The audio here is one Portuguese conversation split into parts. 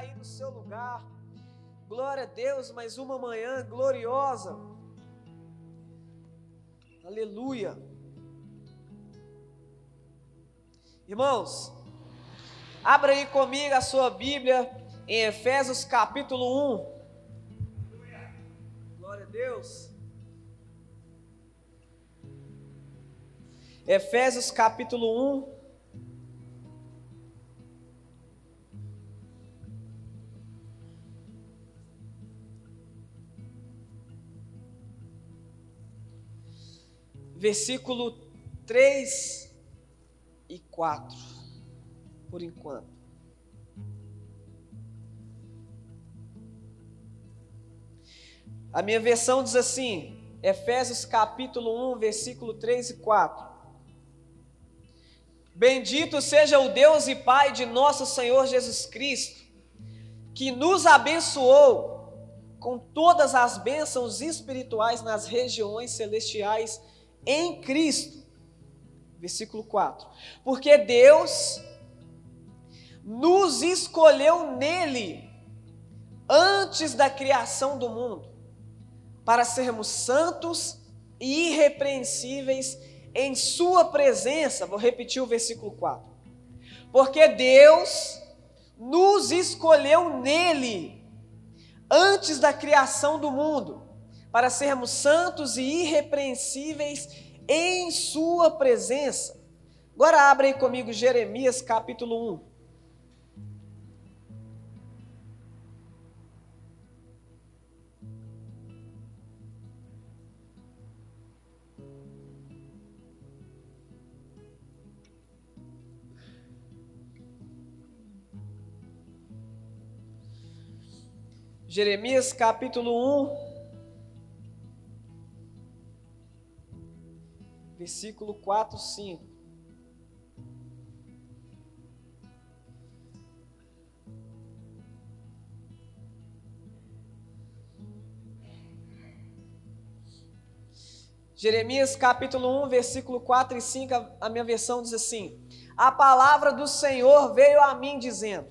aí no seu lugar. Glória a Deus, mais uma manhã gloriosa. Aleluia. Irmãos, abra aí comigo a sua Bíblia em Efésios capítulo 1. Glória a Deus. Efésios capítulo 1. Versículo 3 e 4, por enquanto. A minha versão diz assim, Efésios capítulo 1, versículo 3 e 4. Bendito seja o Deus e Pai de nosso Senhor Jesus Cristo, que nos abençoou com todas as bênçãos espirituais nas regiões celestiais em Cristo. Versículo 4. Porque Deus nos escolheu nele antes da criação do mundo, para sermos santos e irrepreensíveis em Sua presença. Vou repetir o versículo 4. Porque Deus nos escolheu nele antes da criação do mundo para sermos santos e irrepreensíveis em Sua presença. Agora abre aí comigo Jeremias capítulo 1. Jeremias capítulo 1, versículo 4, 5. Jeremias capítulo 1, versículo 4 e 5, a minha versão diz assim: A palavra do Senhor veio a mim dizendo: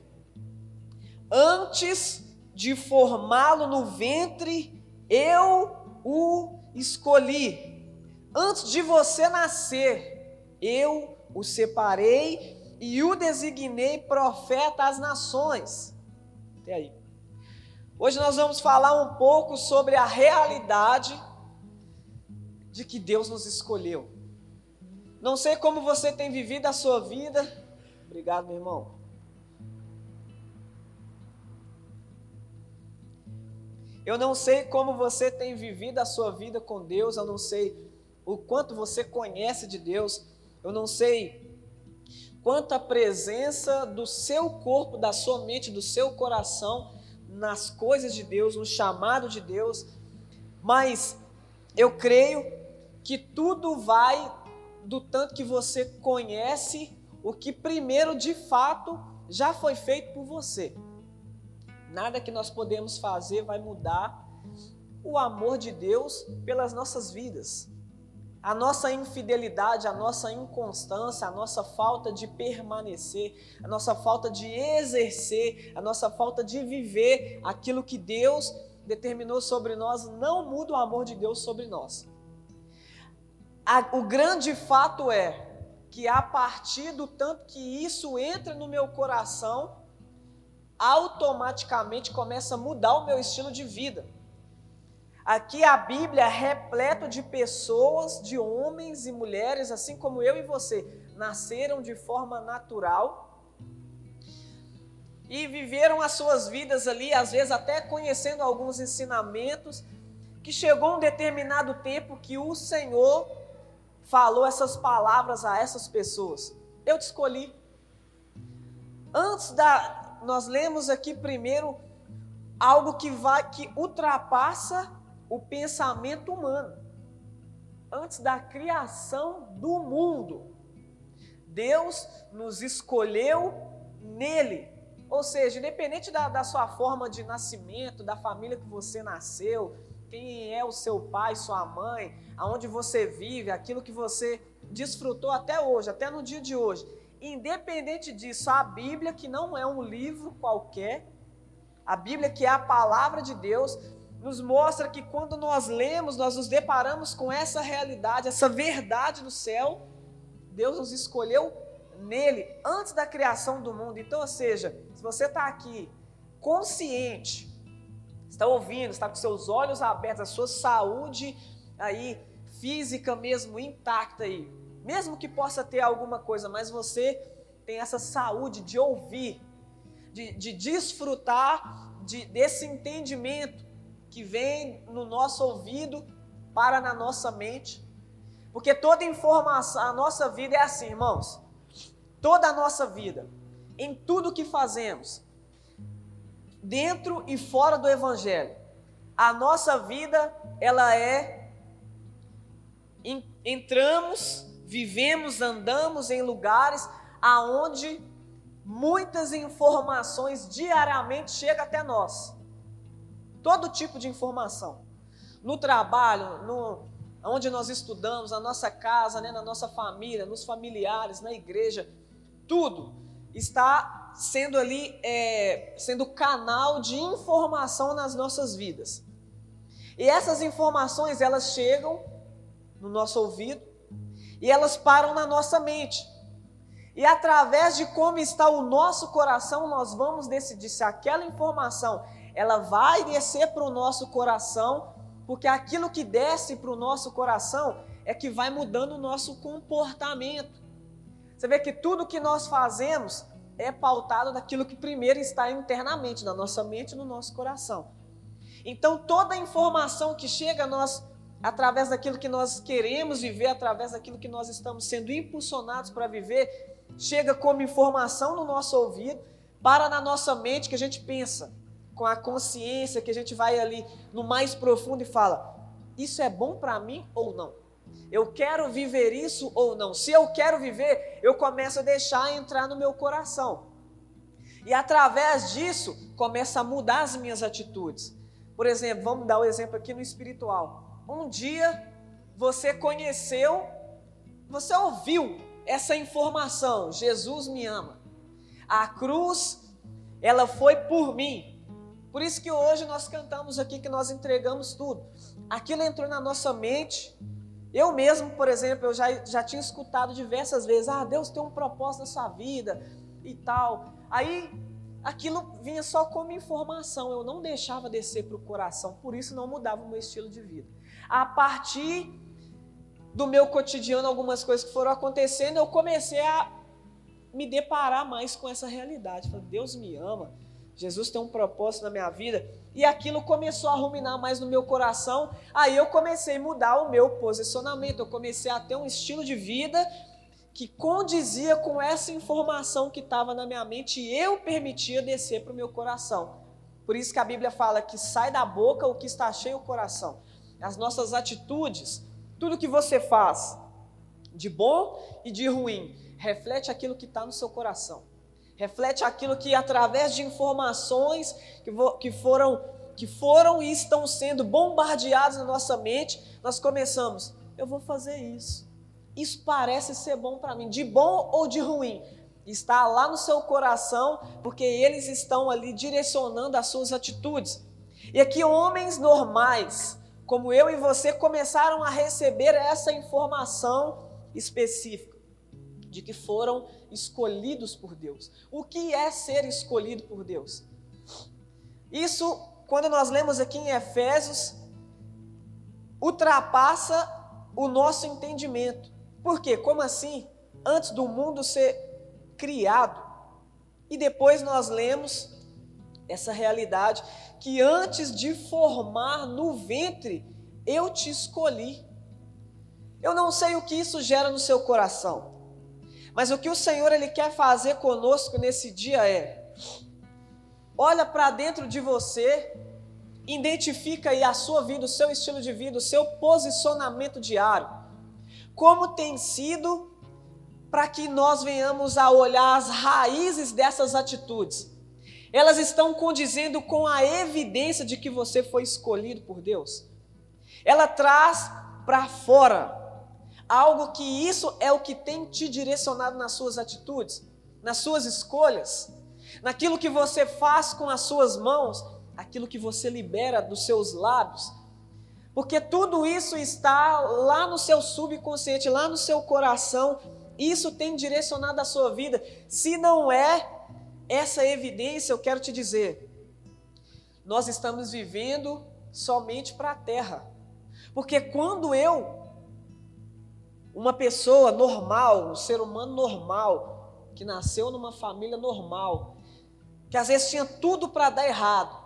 Antes de formá-lo no ventre, eu o escolhi Antes de você nascer, eu o separei e o designei profeta às nações. Até aí. Hoje nós vamos falar um pouco sobre a realidade de que Deus nos escolheu. Não sei como você tem vivido a sua vida. Obrigado, meu irmão. Eu não sei como você tem vivido a sua vida com Deus, eu não sei o quanto você conhece de Deus. Eu não sei quanta presença do seu corpo, da sua mente, do seu coração nas coisas de Deus, no chamado de Deus, mas eu creio que tudo vai do tanto que você conhece o que primeiro de fato já foi feito por você. Nada que nós podemos fazer vai mudar o amor de Deus pelas nossas vidas. A nossa infidelidade, a nossa inconstância, a nossa falta de permanecer, a nossa falta de exercer, a nossa falta de viver aquilo que Deus determinou sobre nós não muda o amor de Deus sobre nós. o grande fato é que a partir do tanto que isso entra no meu coração, automaticamente começa a mudar o meu estilo de vida. Aqui a Bíblia é repleta de pessoas, de homens e mulheres, assim como eu e você, nasceram de forma natural e viveram as suas vidas ali, às vezes até conhecendo alguns ensinamentos, que chegou um determinado tempo que o Senhor falou essas palavras a essas pessoas. Eu te escolhi. Antes da nós lemos aqui primeiro algo que vai que ultrapassa o pensamento humano. Antes da criação do mundo, Deus nos escolheu nele. Ou seja, independente da, da sua forma de nascimento, da família que você nasceu, quem é o seu pai, sua mãe, aonde você vive, aquilo que você desfrutou até hoje, até no dia de hoje. Independente disso, a Bíblia, que não é um livro qualquer, A Bíblia, que é a palavra de Deus, nos mostra que quando nós lemos, nós nos deparamos com essa realidade, essa verdade do céu. Deus nos escolheu nele antes da criação do mundo. Então, ou seja, se você está aqui consciente, está ouvindo, está com seus olhos abertos, a sua saúde aí física mesmo intacta aí, mesmo que possa ter alguma coisa, mas você tem essa saúde de ouvir, de, de desfrutar de, desse entendimento que vem no nosso ouvido para na nossa mente. Porque toda informação, a nossa vida é assim, irmãos. Toda a nossa vida, em tudo que fazemos, dentro e fora do evangelho, a nossa vida, ela é entramos, vivemos, andamos em lugares aonde muitas informações diariamente chegam até nós. Todo tipo de informação. No trabalho, no, onde nós estudamos, na nossa casa, né, na nossa família, nos familiares, na igreja, tudo está sendo ali, é, sendo canal de informação nas nossas vidas. E essas informações, elas chegam no nosso ouvido e elas param na nossa mente. E através de como está o nosso coração, nós vamos decidir se aquela informação ela vai descer para o nosso coração, porque aquilo que desce para o nosso coração é que vai mudando o nosso comportamento. Você vê que tudo que nós fazemos é pautado daquilo que primeiro está internamente, na nossa mente e no nosso coração. Então, toda a informação que chega a nós através daquilo que nós queremos viver, através daquilo que nós estamos sendo impulsionados para viver, chega como informação no nosso ouvido, para na nossa mente que a gente pensa com a consciência que a gente vai ali no mais profundo e fala: isso é bom para mim ou não? Eu quero viver isso ou não? Se eu quero viver, eu começo a deixar entrar no meu coração. E através disso, começa a mudar as minhas atitudes. Por exemplo, vamos dar o um exemplo aqui no espiritual. Um dia você conheceu, você ouviu essa informação: Jesus me ama. A cruz, ela foi por mim. Por isso que hoje nós cantamos aqui que nós entregamos tudo. Aquilo entrou na nossa mente. Eu mesmo, por exemplo, eu já, já tinha escutado diversas vezes: ah, Deus tem um propósito na sua vida e tal. Aí aquilo vinha só como informação, eu não deixava descer para o coração, por isso não mudava o meu estilo de vida. A partir do meu cotidiano, algumas coisas que foram acontecendo, eu comecei a me deparar mais com essa realidade. Falei, Deus me ama, Jesus tem um propósito na minha vida. E aquilo começou a ruminar mais no meu coração. Aí eu comecei a mudar o meu posicionamento. Eu comecei a ter um estilo de vida que condizia com essa informação que estava na minha mente e eu permitia descer para o meu coração. Por isso que a Bíblia fala que sai da boca o que está cheio o coração. As nossas atitudes, tudo que você faz, de bom e de ruim, reflete aquilo que está no seu coração reflete aquilo que através de informações que, que foram que foram e estão sendo bombardeados na nossa mente, nós começamos, eu vou fazer isso. Isso parece ser bom para mim, de bom ou de ruim. Está lá no seu coração, porque eles estão ali direcionando as suas atitudes. E aqui homens normais, como eu e você, começaram a receber essa informação específica de que foram escolhidos por Deus. O que é ser escolhido por Deus? Isso, quando nós lemos aqui em Efésios, ultrapassa o nosso entendimento. Por quê? Como assim? Antes do mundo ser criado. E depois nós lemos essa realidade que antes de formar no ventre, eu te escolhi. Eu não sei o que isso gera no seu coração. Mas o que o Senhor ele quer fazer conosco nesse dia é: olha para dentro de você, identifica aí a sua vida, o seu estilo de vida, o seu posicionamento diário. Como tem sido para que nós venhamos a olhar as raízes dessas atitudes. Elas estão condizendo com a evidência de que você foi escolhido por Deus. Ela traz para fora algo que isso é o que tem te direcionado nas suas atitudes, nas suas escolhas. naquilo que você faz com as suas mãos, aquilo que você libera dos seus lábios. Porque tudo isso está lá no seu subconsciente, lá no seu coração. Isso tem direcionado a sua vida. Se não é essa evidência, eu quero te dizer, nós estamos vivendo somente para a terra. Porque quando eu, uma pessoa normal, um ser humano normal, que nasceu numa família normal, que às vezes tinha tudo para dar errado,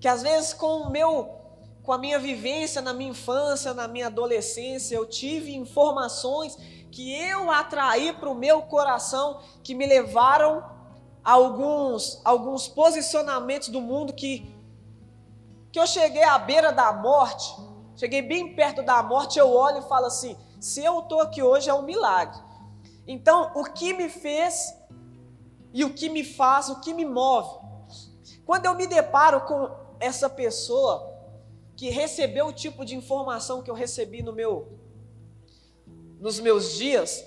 que às vezes com o meu com a minha vivência na minha infância, na minha adolescência, eu tive informações que eu atraí para o meu coração que me levaram a alguns alguns posicionamentos do mundo que que eu cheguei à beira da morte, cheguei bem perto da morte, eu olho e falo assim: se eu estou aqui hoje é um milagre. Então, o que me fez e o que me faz, o que me move. Quando eu me deparo com essa pessoa que recebeu o tipo de informação que eu recebi no meu nos meus dias,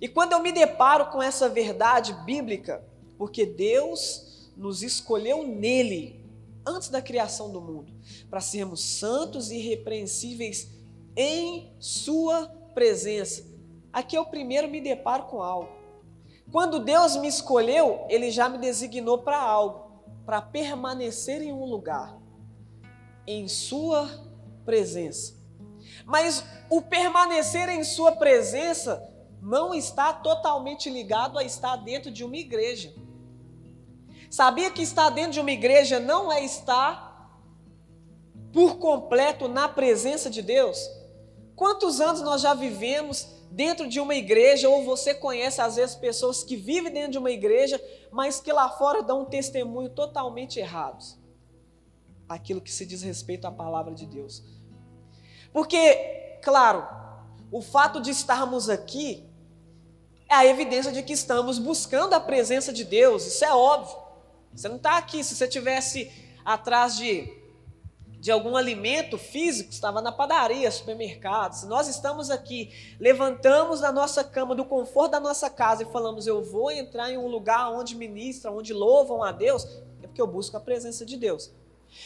e quando eu me deparo com essa verdade bíblica, porque Deus nos escolheu nele antes da criação do mundo, para sermos santos e irrepreensíveis em Sua presença. Aqui eu primeiro me deparo com algo. Quando Deus me escolheu, Ele já me designou para algo, para permanecer em um lugar, em Sua presença. Mas o permanecer em Sua presença não está totalmente ligado a estar dentro de uma igreja. Sabia que estar dentro de uma igreja não é estar por completo na presença de Deus? Quantos anos nós já vivemos dentro de uma igreja, ou você conhece às vezes pessoas que vivem dentro de uma igreja, mas que lá fora dão um testemunho totalmente errados? Aquilo que se diz respeito à palavra de Deus. Porque, claro, o fato de estarmos aqui é a evidência de que estamos buscando a presença de Deus, isso é óbvio. Você não está aqui. Se você tivesse atrás de, de algum alimento físico, estava na padaria, supermercado. Se nós estamos aqui, levantamos da nossa cama, do conforto da nossa casa e falamos: Eu vou entrar em um lugar onde ministram, onde louvam a Deus, é porque eu busco a presença de Deus.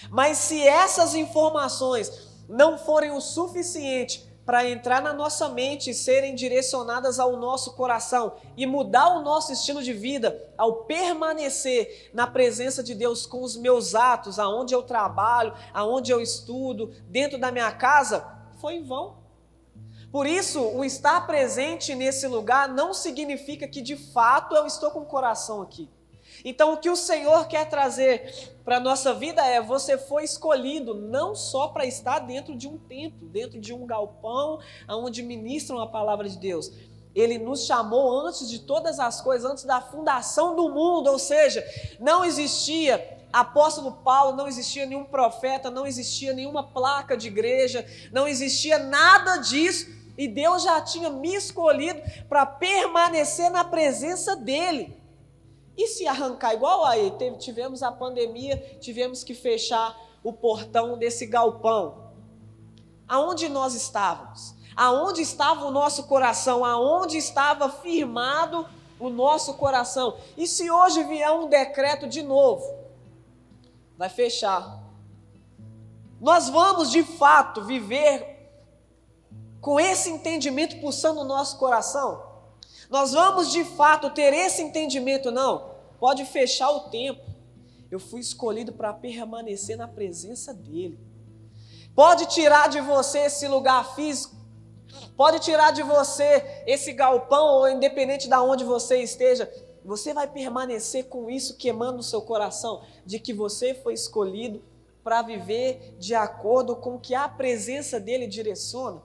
Mas se essas informações não forem o suficiente para entrar na nossa mente e serem direcionadas ao nosso coração e mudar o nosso estilo de vida ao permanecer na presença de Deus com os meus atos, aonde eu trabalho, aonde eu estudo, dentro da minha casa, foi em vão. Por isso, o estar presente nesse lugar não significa que de fato eu estou com o coração aqui. Então, o que o Senhor quer trazer para a nossa vida é: você foi escolhido não só para estar dentro de um templo, dentro de um galpão, onde ministram a palavra de Deus. Ele nos chamou antes de todas as coisas, antes da fundação do mundo, ou seja, não existia apóstolo Paulo, não existia nenhum profeta, não existia nenhuma placa de igreja, não existia nada disso, e Deus já tinha me escolhido para permanecer na presença dele. E se arrancar igual aí, tivemos a pandemia, tivemos que fechar o portão desse galpão. Aonde nós estávamos? Aonde estava o nosso coração? Aonde estava firmado o nosso coração? E se hoje vier um decreto de novo? Vai fechar. Nós vamos de fato viver com esse entendimento pulsando no nosso coração? Nós vamos de fato ter esse entendimento, não? Pode fechar o tempo. Eu fui escolhido para permanecer na presença dEle. Pode tirar de você esse lugar físico. Pode tirar de você esse galpão, ou independente de onde você esteja, você vai permanecer com isso queimando no seu coração, de que você foi escolhido para viver de acordo com o que a presença dele direciona.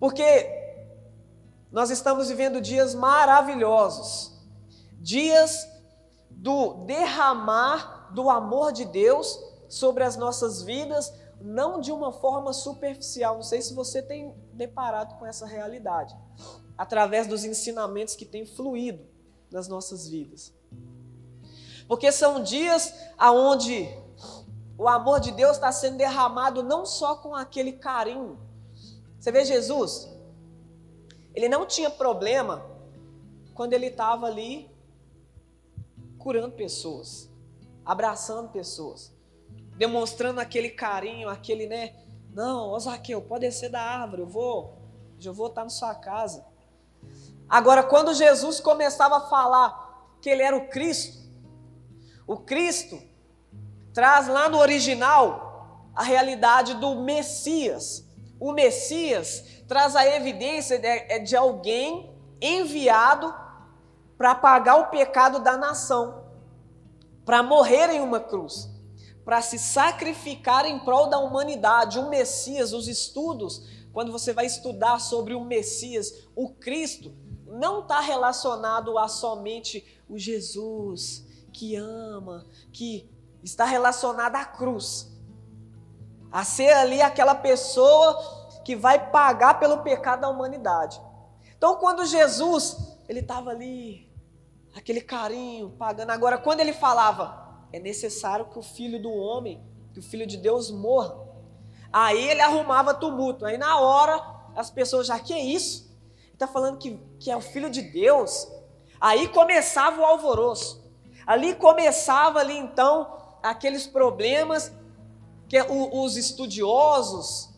Porque nós estamos vivendo dias maravilhosos, dias do derramar do amor de Deus sobre as nossas vidas, não de uma forma superficial. Não sei se você tem deparado com essa realidade, através dos ensinamentos que têm fluído nas nossas vidas. Porque são dias aonde o amor de Deus está sendo derramado não só com aquele carinho. Você vê Jesus, ele não tinha problema quando ele estava ali curando pessoas, abraçando pessoas, demonstrando aquele carinho, aquele, né? Não, ô Zaqueu, pode descer da árvore, eu vou, eu vou estar na sua casa. Agora, quando Jesus começava a falar que ele era o Cristo, o Cristo traz lá no original a realidade do Messias. O Messias traz a evidência de, é de alguém enviado para pagar o pecado da nação, para morrer em uma cruz, para se sacrificar em prol da humanidade. O Messias, os estudos, quando você vai estudar sobre o Messias, o Cristo, não está relacionado a somente o Jesus que ama, que está relacionado à cruz, a ser ali aquela pessoa que vai pagar pelo pecado da humanidade. Então, quando Jesus, ele estava ali, aquele carinho, pagando. Agora, quando ele falava, é necessário que o filho do homem, que o filho de Deus morra. Aí ele arrumava tumulto. Aí na hora, as pessoas já, que é isso? Está falando que, que é o filho de Deus. Aí começava o alvoroço. Ali começava ali então aqueles problemas que os estudiosos,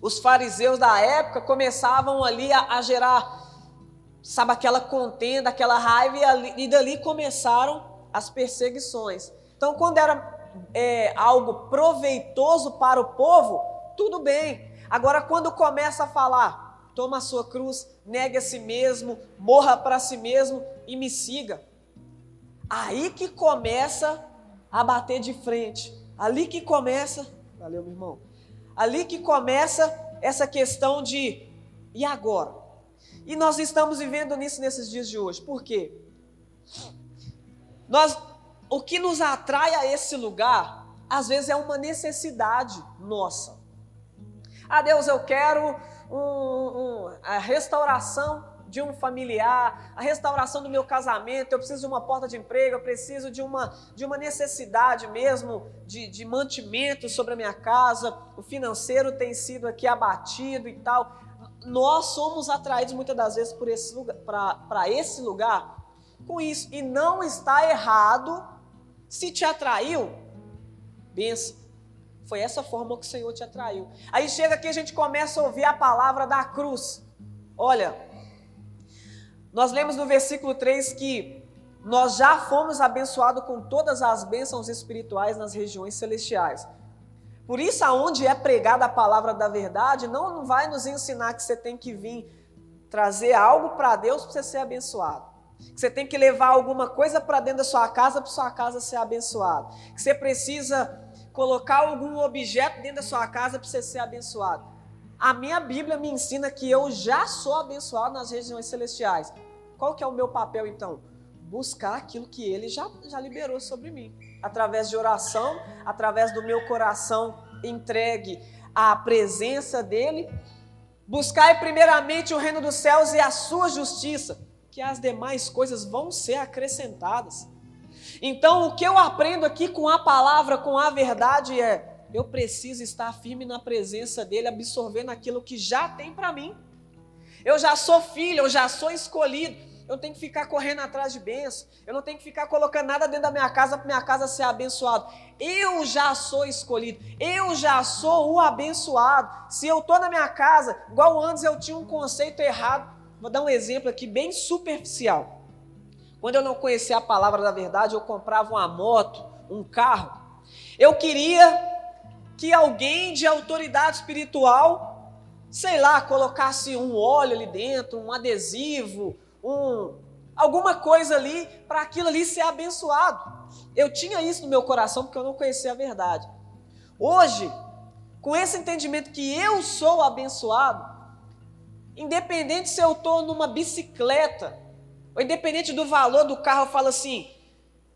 os fariseus da época começavam ali a, a gerar, sabe, aquela contenda, aquela raiva, e, ali, e dali começaram as perseguições. Então, quando era é, algo proveitoso para o povo, tudo bem. Agora, quando começa a falar, toma a sua cruz, negue a si mesmo, morra para si mesmo e me siga. Aí que começa a bater de frente. Ali que começa, valeu, meu irmão. Ali que começa essa questão de e agora? E nós estamos vivendo nisso nesses dias de hoje. Por quê? Nós, o que nos atrai a esse lugar, às vezes é uma necessidade nossa. Ah, Deus, eu quero um, um, a restauração de um familiar, a restauração do meu casamento, eu preciso de uma porta de emprego, eu preciso de uma, de uma necessidade mesmo de, de mantimento sobre a minha casa, o financeiro tem sido aqui abatido e tal. Nós somos atraídos muitas das vezes por esse lugar, para esse lugar com isso. E não está errado se te atraiu, benção. Foi essa forma que o Senhor te atraiu. Aí chega aqui a gente começa a ouvir a palavra da cruz. Olha, nós lemos no versículo 3 que nós já fomos abençoados com todas as bênçãos espirituais nas regiões celestiais. Por isso, aonde é pregada a palavra da verdade, não vai nos ensinar que você tem que vir trazer algo para Deus para você ser abençoado. Que você tem que levar alguma coisa para dentro da sua casa para sua casa ser abençoada. Que você precisa colocar algum objeto dentro da sua casa para você ser abençoado. A minha Bíblia me ensina que eu já sou abençoado nas regiões celestiais. Qual que é o meu papel então? Buscar aquilo que ele já, já liberou sobre mim. Através de oração, através do meu coração entregue à presença dele. Buscar primeiramente o reino dos céus e a sua justiça, que as demais coisas vão ser acrescentadas. Então, o que eu aprendo aqui com a palavra, com a verdade é: eu preciso estar firme na presença dele, absorvendo aquilo que já tem para mim. Eu já sou filho, eu já sou escolhido eu não tenho que ficar correndo atrás de bênção, eu não tenho que ficar colocando nada dentro da minha casa para minha casa ser abençoado. Eu já sou escolhido, eu já sou o abençoado. Se eu estou na minha casa, igual antes eu tinha um conceito errado, vou dar um exemplo aqui bem superficial. Quando eu não conhecia a palavra da verdade, eu comprava uma moto, um carro. Eu queria que alguém de autoridade espiritual, sei lá, colocasse um óleo ali dentro, um adesivo, um, alguma coisa ali para aquilo ali ser abençoado. Eu tinha isso no meu coração porque eu não conhecia a verdade. Hoje, com esse entendimento que eu sou abençoado, independente se eu estou numa bicicleta, ou independente do valor do carro, eu falo assim: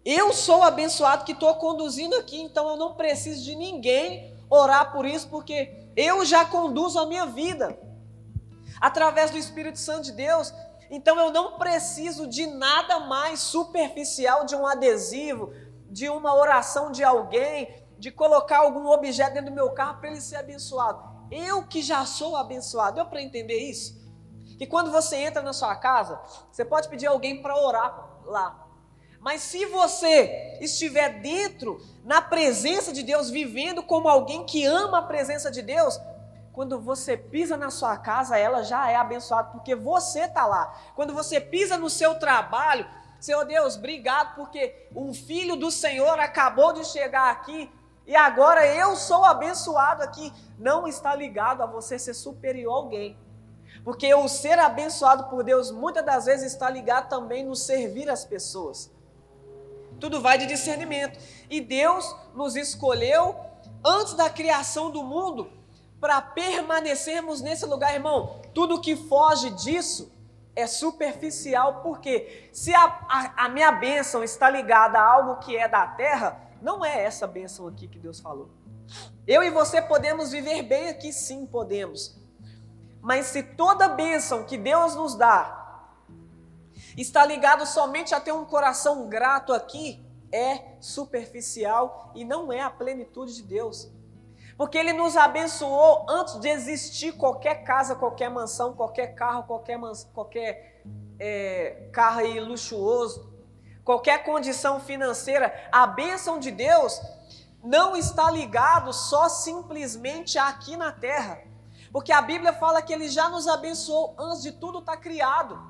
eu sou abençoado que estou conduzindo aqui, então eu não preciso de ninguém orar por isso, porque eu já conduzo a minha vida. Através do Espírito Santo de Deus, então eu não preciso de nada mais superficial de um adesivo, de uma oração de alguém, de colocar algum objeto dentro do meu carro para ele ser abençoado. Eu que já sou abençoado. Deu para entender isso? Que quando você entra na sua casa, você pode pedir alguém para orar lá. Mas se você estiver dentro, na presença de Deus, vivendo como alguém que ama a presença de Deus, quando você pisa na sua casa, ela já é abençoada, porque você está lá. Quando você pisa no seu trabalho, Senhor Deus, obrigado, porque um filho do Senhor acabou de chegar aqui e agora eu sou abençoado aqui. Não está ligado a você ser superior a alguém. Porque o ser abençoado por Deus muitas das vezes está ligado também no servir as pessoas. Tudo vai de discernimento. E Deus nos escolheu antes da criação do mundo para permanecermos nesse lugar, irmão. Tudo que foge disso é superficial, porque se a, a, a minha bênção está ligada a algo que é da terra, não é essa bênção aqui que Deus falou. Eu e você podemos viver bem aqui, sim, podemos. Mas se toda bênção que Deus nos dá está ligado somente a ter um coração grato aqui, é superficial e não é a plenitude de Deus. Porque Ele nos abençoou antes de existir qualquer casa, qualquer mansão, qualquer carro, qualquer, mans... qualquer é, carro aí luxuoso, qualquer condição financeira. A bênção de Deus não está ligado só simplesmente aqui na terra. Porque a Bíblia fala que Ele já nos abençoou antes de tudo estar tá criado.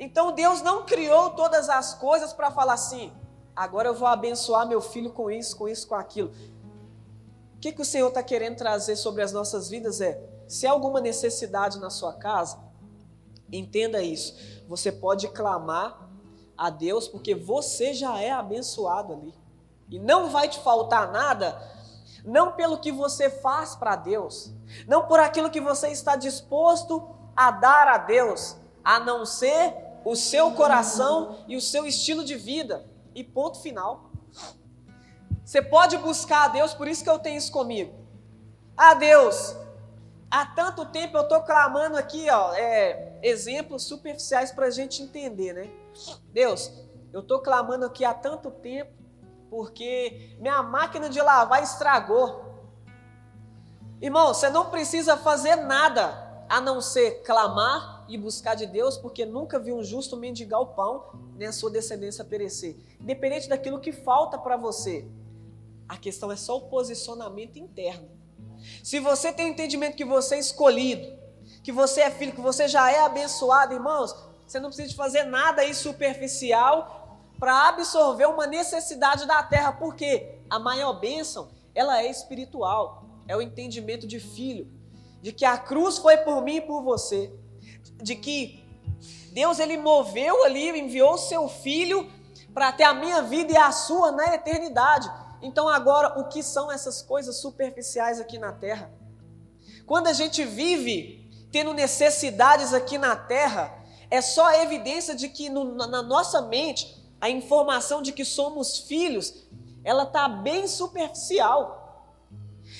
Então Deus não criou todas as coisas para falar assim: agora eu vou abençoar meu filho com isso, com isso, com aquilo. Que, que o Senhor está querendo trazer sobre as nossas vidas é: se há alguma necessidade na sua casa, entenda isso. Você pode clamar a Deus, porque você já é abençoado ali. E não vai te faltar nada, não pelo que você faz para Deus, não por aquilo que você está disposto a dar a Deus, a não ser o seu coração e o seu estilo de vida. E ponto final. Você pode buscar a Deus, por isso que eu tenho isso comigo. Ah, Deus, há tanto tempo eu estou clamando aqui, ó, é, exemplos superficiais para a gente entender, né? Deus, eu estou clamando aqui há tanto tempo porque minha máquina de lavar estragou. Irmão, você não precisa fazer nada a não ser clamar e buscar de Deus, porque nunca viu um justo mendigar o pão, nem a sua descendência perecer. Independente daquilo que falta para você, a questão é só o posicionamento interno. Se você tem o entendimento que você é escolhido, que você é filho, que você já é abençoado, irmãos, você não precisa fazer nada aí superficial para absorver uma necessidade da terra, porque a maior bênção, ela é espiritual, é o entendimento de filho, de que a cruz foi por mim e por você de que Deus ele moveu ali, enviou o seu filho para ter a minha vida e a sua na eternidade. Então agora, o que são essas coisas superficiais aqui na terra? Quando a gente vive tendo necessidades aqui na terra, é só a evidência de que no, na nossa mente a informação de que somos filhos, ela está bem superficial.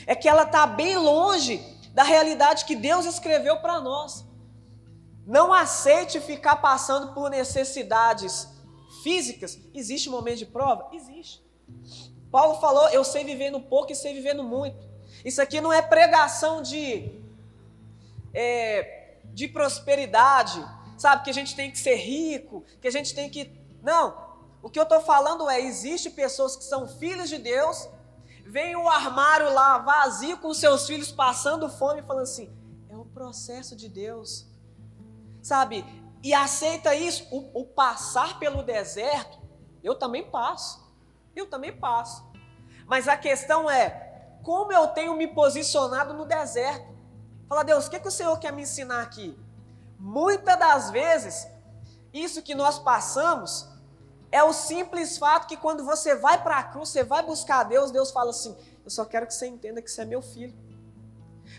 É que ela está bem longe da realidade que Deus escreveu para nós. Não aceite ficar passando por necessidades físicas. Existe um momento de prova? Existe. Paulo falou: Eu sei viver no pouco e sei viver no muito. Isso aqui não é pregação de, é, de prosperidade, sabe? Que a gente tem que ser rico, que a gente tem que. Não. O que eu estou falando é: existe pessoas que são filhos de Deus, vem o armário lá vazio com seus filhos passando fome, falando assim: é o processo de Deus sabe? E aceita isso, o, o passar pelo deserto, eu também passo, eu também passo. Mas a questão é, como eu tenho me posicionado no deserto? Fala, Deus, o que, que o Senhor quer me ensinar aqui? Muitas das vezes, isso que nós passamos é o simples fato que quando você vai para a cruz, você vai buscar a Deus, Deus fala assim: Eu só quero que você entenda que você é meu filho.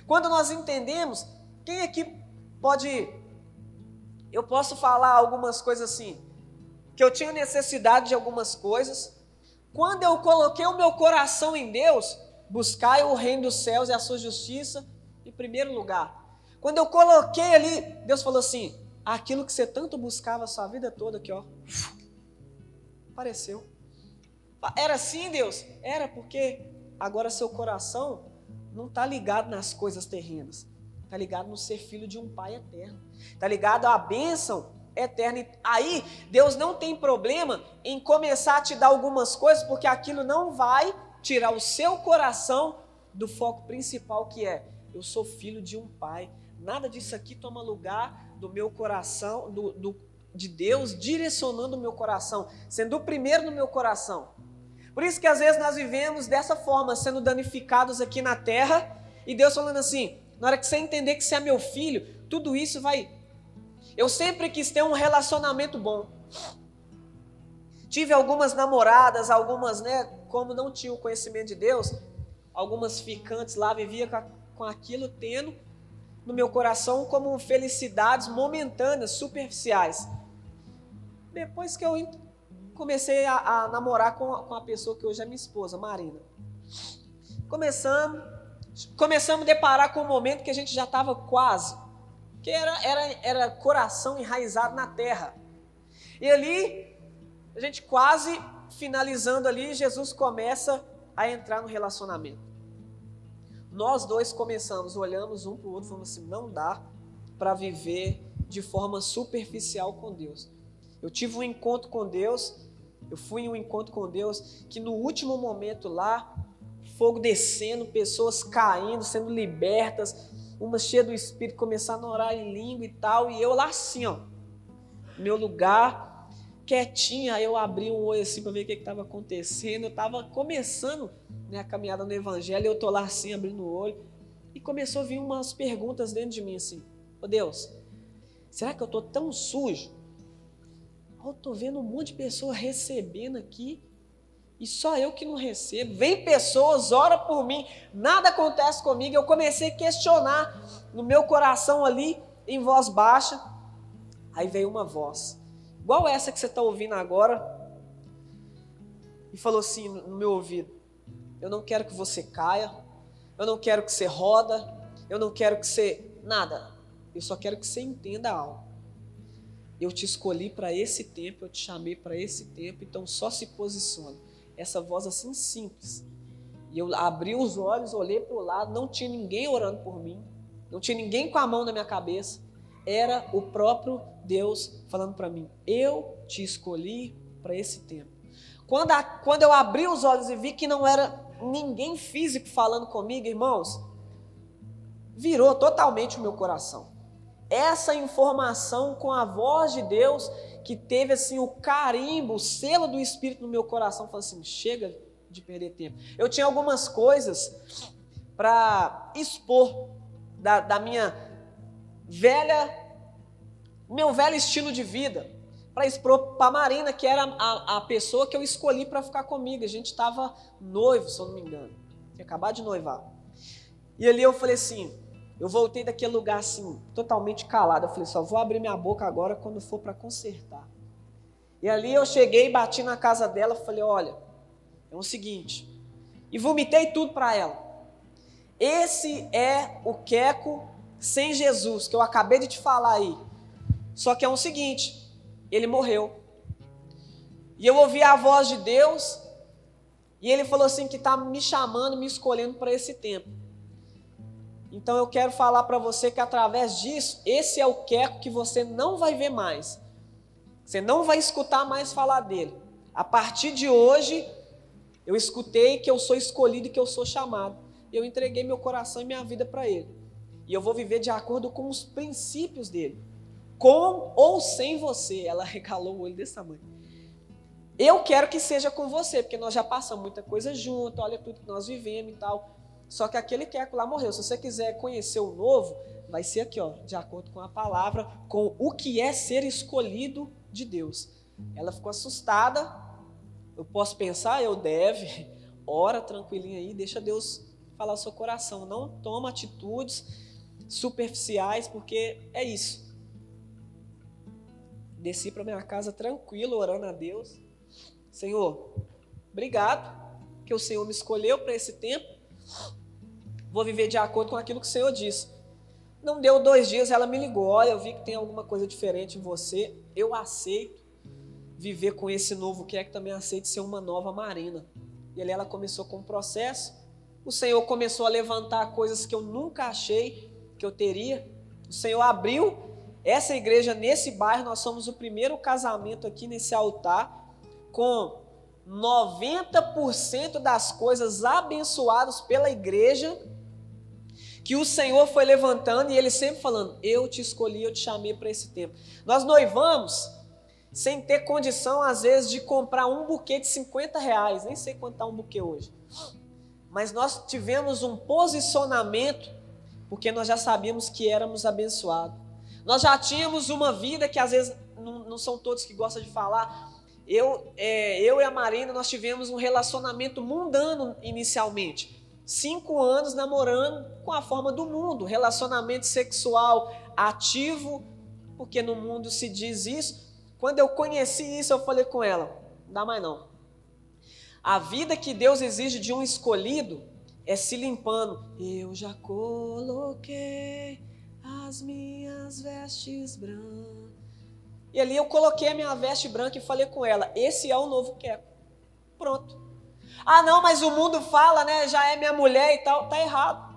Quando nós entendemos, quem aqui pode eu posso falar algumas coisas assim, que eu tinha necessidade de algumas coisas. Quando eu coloquei o meu coração em Deus, buscai o reino dos céus e a sua justiça em primeiro lugar. Quando eu coloquei ali, Deus falou assim: aquilo que você tanto buscava a sua vida toda aqui, ó, apareceu. Era assim, Deus? Era porque agora seu coração não está ligado nas coisas terrenas, está ligado no ser filho de um pai eterno. Está ligado à bênção eterna. E aí, Deus não tem problema em começar a te dar algumas coisas, porque aquilo não vai tirar o seu coração do foco principal que é: eu sou filho de um pai. Nada disso aqui toma lugar do meu coração, do, do de Deus direcionando o meu coração, sendo o primeiro no meu coração. Por isso que às vezes nós vivemos dessa forma, sendo danificados aqui na terra, e Deus falando assim: na hora que você entender que você é meu filho, tudo isso vai. Eu sempre quis ter um relacionamento bom. Tive algumas namoradas, algumas, né, como não tinha o conhecimento de Deus, algumas ficantes lá, vivia com, com aquilo tendo no meu coração como felicidades momentâneas, superficiais. Depois que eu comecei a, a namorar com a, com a pessoa que hoje é minha esposa, Marina. Começamos, começamos a deparar com um momento que a gente já estava quase, que era, era, era coração enraizado na terra. E ali, a gente quase finalizando ali, Jesus começa a entrar no relacionamento. Nós dois começamos, olhamos um para o outro, falamos assim: não dá para viver de forma superficial com Deus. Eu tive um encontro com Deus, eu fui em um encontro com Deus que no último momento lá, fogo descendo, pessoas caindo, sendo libertas, uma cheia do Espírito, começando a orar em língua e tal, e eu lá assim, ó, meu lugar, quietinha, eu abri um olho assim para ver o que estava acontecendo, eu estava começando né, a caminhada no Evangelho, eu tô lá assim, abrindo o olho, e começou a vir umas perguntas dentro de mim assim, ô oh, Deus, será que eu tô tão sujo? Eu tô vendo um monte de pessoas recebendo aqui e só eu que não recebo. Vem pessoas, ora por mim, nada acontece comigo. Eu comecei a questionar no meu coração ali, em voz baixa. Aí veio uma voz, igual essa que você está ouvindo agora, e falou assim no meu ouvido: Eu não quero que você caia, eu não quero que você roda, eu não quero que você. Nada. Eu só quero que você entenda algo. Eu te escolhi para esse tempo, eu te chamei para esse tempo, então só se posicione. Essa voz assim simples. E eu abri os olhos, olhei para o lado, não tinha ninguém orando por mim, não tinha ninguém com a mão na minha cabeça. Era o próprio Deus falando para mim: Eu te escolhi para esse tempo. Quando, a, quando eu abri os olhos e vi que não era ninguém físico falando comigo, irmãos, virou totalmente o meu coração essa informação com a voz de Deus, que teve assim o carimbo, o selo do Espírito no meu coração, falou assim: chega de perder tempo. Eu tinha algumas coisas para expor da, da minha velha, meu velho estilo de vida, para expor para Marina, que era a, a pessoa que eu escolhi para ficar comigo. A gente estava noivo, se eu não me engano, tinha acabado de noivar. E ali eu falei assim: eu voltei daquele lugar assim, totalmente calado. Eu falei, só vou abrir minha boca agora quando for para consertar. E ali eu cheguei, bati na casa dela, falei, olha, é o seguinte, e vomitei tudo para ela. Esse é o queco sem Jesus, que eu acabei de te falar aí. Só que é o seguinte, ele morreu. E eu ouvi a voz de Deus, e ele falou assim que está me chamando, me escolhendo para esse tempo. Então eu quero falar para você que através disso, esse é o queco que você não vai ver mais. Você não vai escutar mais falar dele. A partir de hoje, eu escutei que eu sou escolhido e que eu sou chamado. Eu entreguei meu coração e minha vida para ele. E eu vou viver de acordo com os princípios dele. Com ou sem você. Ela regalou o olho desse tamanho. Eu quero que seja com você, porque nós já passamos muita coisa junto, olha tudo que nós vivemos e tal. Só que aquele queco lá morreu. Se você quiser conhecer o novo, vai ser aqui, ó, de acordo com a palavra, com o que é ser escolhido de Deus. Ela ficou assustada. Eu posso pensar, eu deve. Ora tranquilinha aí, deixa Deus falar o seu coração. Não toma atitudes superficiais, porque é isso. Desci para minha casa tranquilo, orando a Deus. Senhor, obrigado que o Senhor me escolheu para esse tempo Vou viver de acordo com aquilo que o Senhor disse. Não deu dois dias, ela me ligou. Olha, eu vi que tem alguma coisa diferente em você. Eu aceito viver com esse novo que é que também aceito ser uma nova Marina. E ali ela começou com um processo. O Senhor começou a levantar coisas que eu nunca achei que eu teria. O Senhor abriu Essa igreja, nesse bairro, nós somos o primeiro casamento aqui nesse altar com 90% das coisas abençoadas pela igreja que o Senhor foi levantando e ele sempre falando: Eu te escolhi, eu te chamei para esse tempo. Nós noivamos sem ter condição, às vezes, de comprar um buquê de 50 reais, nem sei quanto está um buquê hoje. Mas nós tivemos um posicionamento, porque nós já sabíamos que éramos abençoados. Nós já tínhamos uma vida que às vezes não, não são todos que gostam de falar, eu, é, eu e a Marina, nós tivemos um relacionamento mundano inicialmente. Cinco anos namorando com a forma do mundo, relacionamento sexual ativo, porque no mundo se diz isso. Quando eu conheci isso, eu falei com ela: não dá mais não. A vida que Deus exige de um escolhido é se limpando. Eu já coloquei as minhas vestes brancas e ali eu coloquei a minha veste branca e falei com ela: esse é o novo queco. Pronto. Ah, não, mas o mundo fala, né? Já é minha mulher e tal. Tá errado.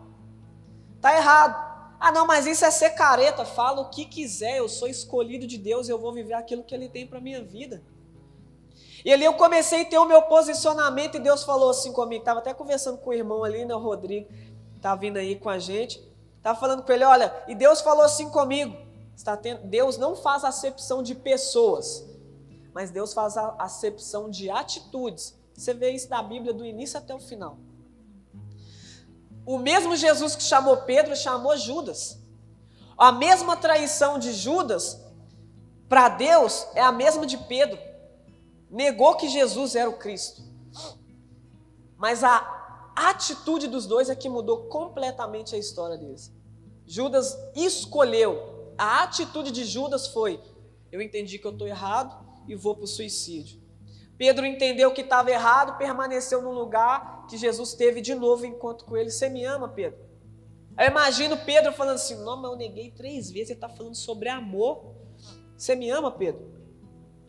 Tá errado. Ah, não, mas isso é ser careta. Fala o que quiser. Eu sou escolhido de Deus e eu vou viver aquilo que Ele tem para minha vida. E ali eu comecei a ter o meu posicionamento e Deus falou assim comigo. Estava até conversando com o irmão ali, né, o Rodrigo, tá vindo aí com a gente. Tava falando com ele, olha, e Deus falou assim comigo está tendo, Deus não faz acepção de pessoas, mas Deus faz a acepção de atitudes. Você vê isso da Bíblia do início até o final. O mesmo Jesus que chamou Pedro chamou Judas. A mesma traição de Judas para Deus é a mesma de Pedro. Negou que Jesus era o Cristo. Mas a atitude dos dois é que mudou completamente a história deles. Judas escolheu a atitude de Judas foi: eu entendi que eu estou errado e vou para o suicídio. Pedro entendeu que estava errado, permaneceu no lugar que Jesus teve de novo encontro com ele. Você me ama, Pedro? Eu imagino Pedro falando assim: Não, mas eu neguei três vezes. Ele está falando sobre amor. Você me ama, Pedro?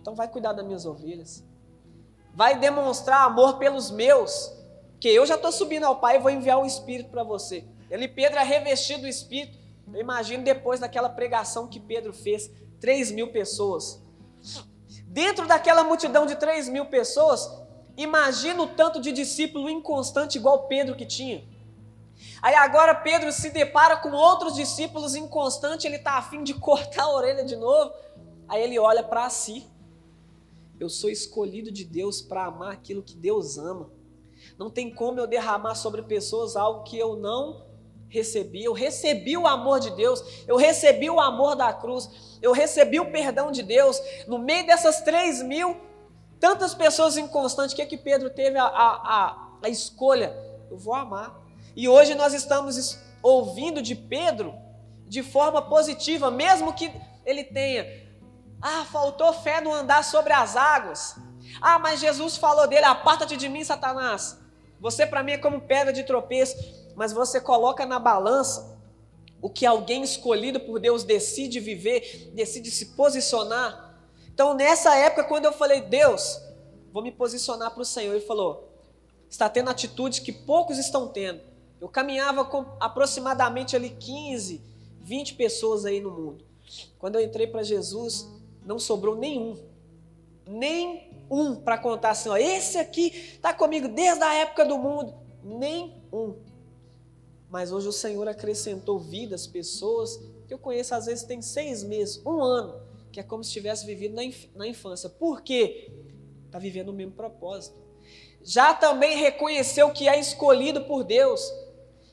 Então vai cuidar das minhas ovelhas. Vai demonstrar amor pelos meus. Que eu já estou subindo ao Pai e vou enviar o Espírito para você. Ele, Pedro, é revestido do Espírito. Eu imagino depois daquela pregação que Pedro fez, 3 mil pessoas. Dentro daquela multidão de 3 mil pessoas, imagina o tanto de discípulo inconstante igual Pedro que tinha. Aí agora Pedro se depara com outros discípulos inconstantes, ele está afim de cortar a orelha de novo. Aí ele olha para si. Eu sou escolhido de Deus para amar aquilo que Deus ama. Não tem como eu derramar sobre pessoas algo que eu não recebi, eu recebi o amor de Deus, eu recebi o amor da cruz, eu recebi o perdão de Deus. No meio dessas três mil, tantas pessoas inconstantes, o que é que Pedro teve a, a, a, a escolha? Eu vou amar. E hoje nós estamos ouvindo de Pedro de forma positiva, mesmo que ele tenha, ah, faltou fé no andar sobre as águas. Ah, mas Jesus falou dele, aparta-te de mim, Satanás. Você para mim é como pedra de tropeço mas você coloca na balança o que alguém escolhido por Deus decide viver, decide se posicionar. Então, nessa época, quando eu falei, Deus, vou me posicionar para o Senhor, ele falou: está tendo atitudes que poucos estão tendo. Eu caminhava com aproximadamente ali 15, 20 pessoas aí no mundo. Quando eu entrei para Jesus, não sobrou nenhum. Nem um para contar assim, ó, esse aqui está comigo desde a época do mundo. Nem um. Mas hoje o Senhor acrescentou vidas, pessoas que eu conheço às vezes tem seis meses, um ano, que é como se tivesse vivido na, inf na infância. Por quê? Está vivendo o mesmo propósito. Já também reconheceu que é escolhido por Deus.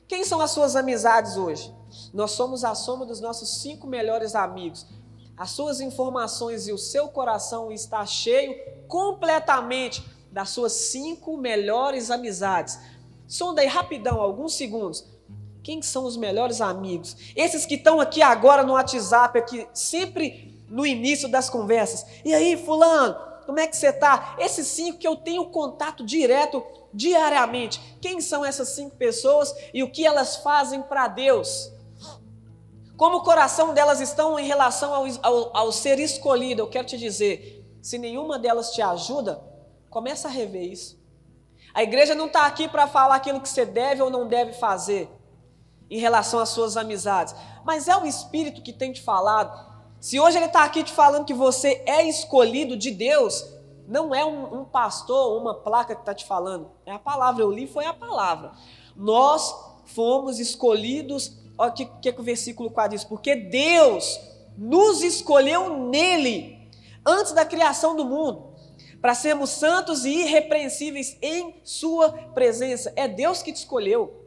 Quem são as suas amizades hoje? Nós somos a soma dos nossos cinco melhores amigos. As suas informações e o seu coração está cheio completamente das suas cinco melhores amizades. Sonda aí rapidão, alguns segundos. Quem são os melhores amigos? Esses que estão aqui agora no WhatsApp, aqui, sempre no início das conversas. E aí, fulano, como é que você está? Esses cinco que eu tenho contato direto diariamente. Quem são essas cinco pessoas e o que elas fazem para Deus? Como o coração delas estão em relação ao, ao, ao ser escolhido? Eu quero te dizer, se nenhuma delas te ajuda, começa a rever isso. A igreja não está aqui para falar aquilo que você deve ou não deve fazer em relação às suas amizades, mas é o Espírito que tem te falado. Se hoje ele está aqui te falando que você é escolhido de Deus, não é um, um pastor ou uma placa que está te falando, é a palavra. Eu li, foi a palavra. Nós fomos escolhidos. Olha o que, que, que o versículo 4 diz: Porque Deus nos escolheu nele, antes da criação do mundo, para sermos santos e irrepreensíveis em Sua presença. É Deus que te escolheu.